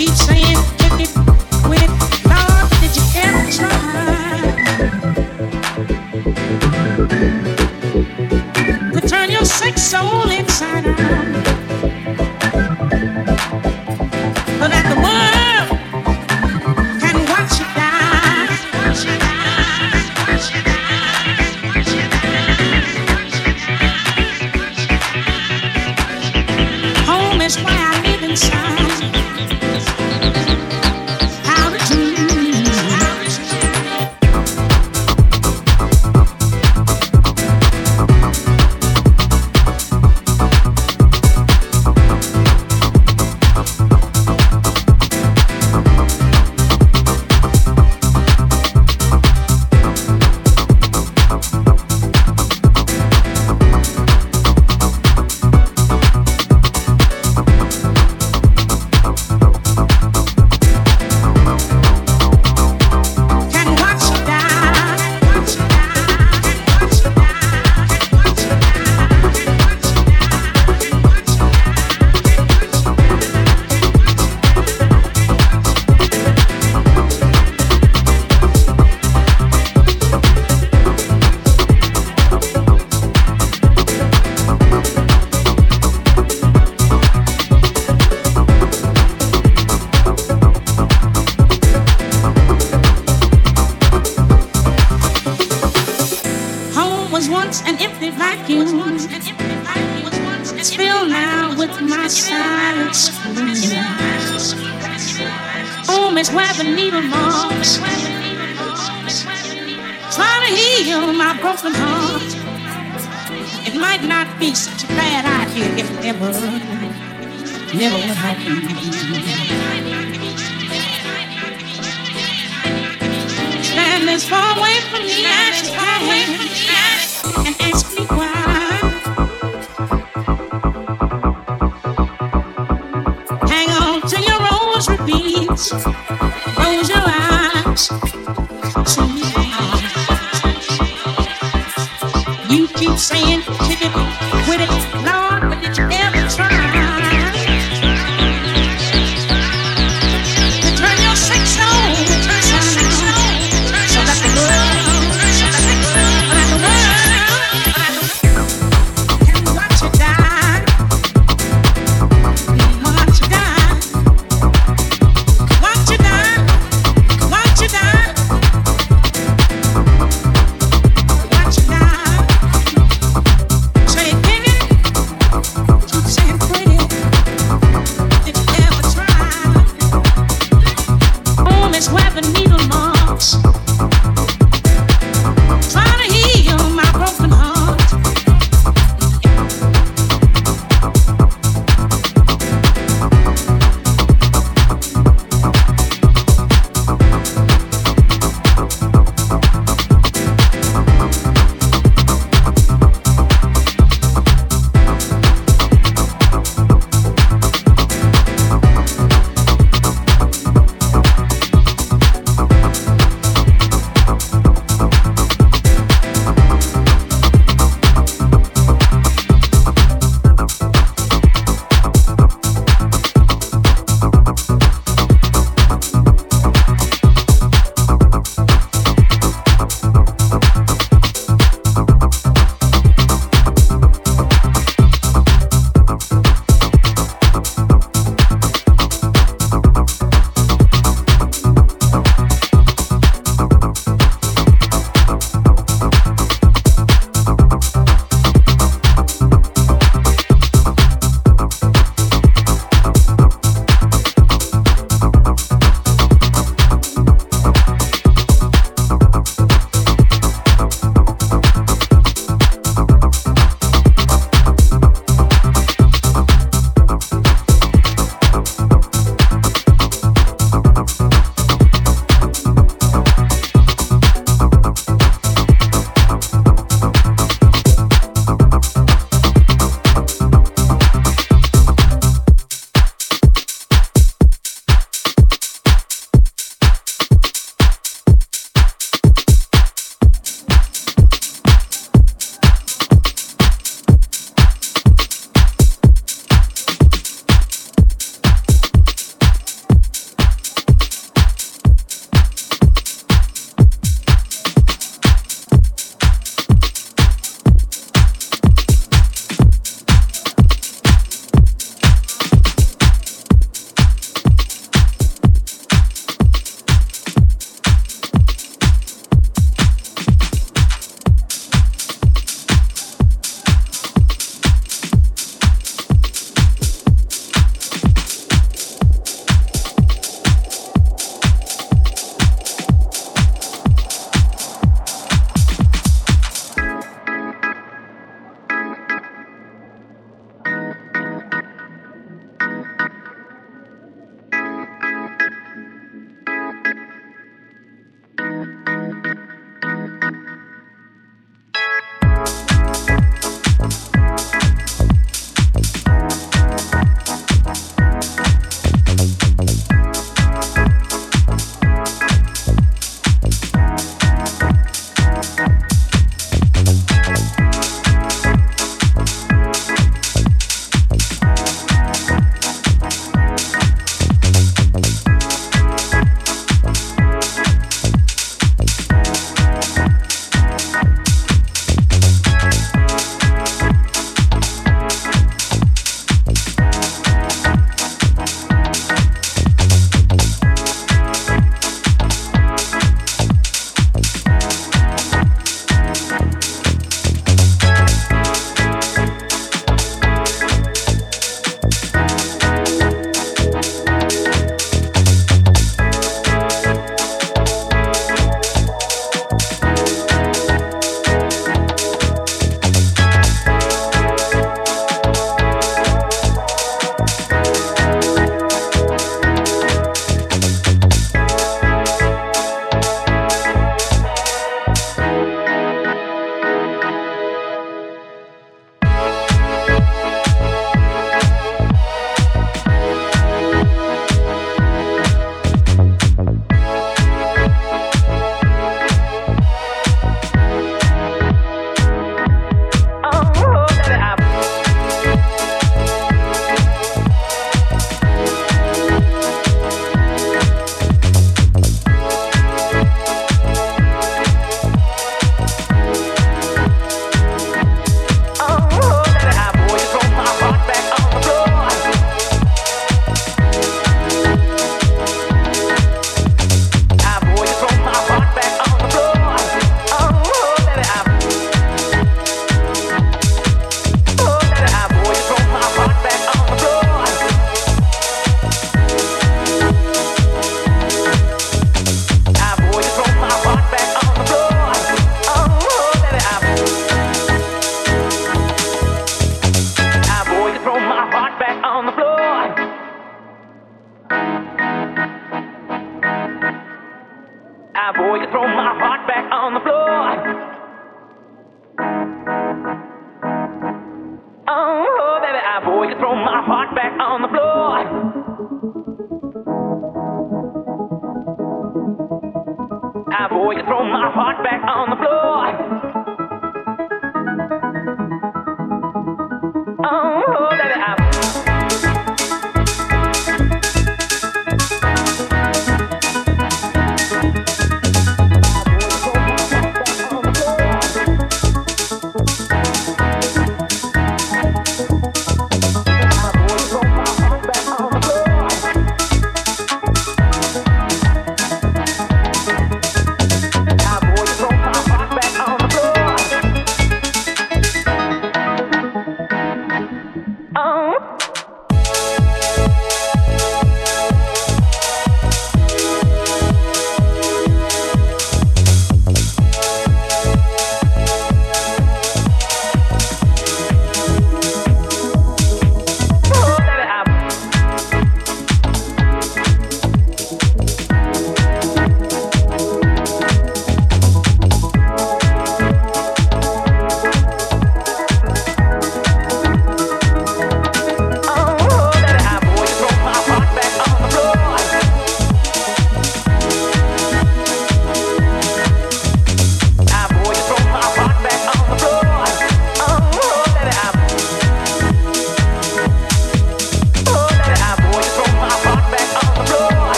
keep saying, keep it. heal my broken heart. It might not be such a bad idea if never, never would happen. Stand as far away from me as you can and ask me why. Hang on to your rose repeats.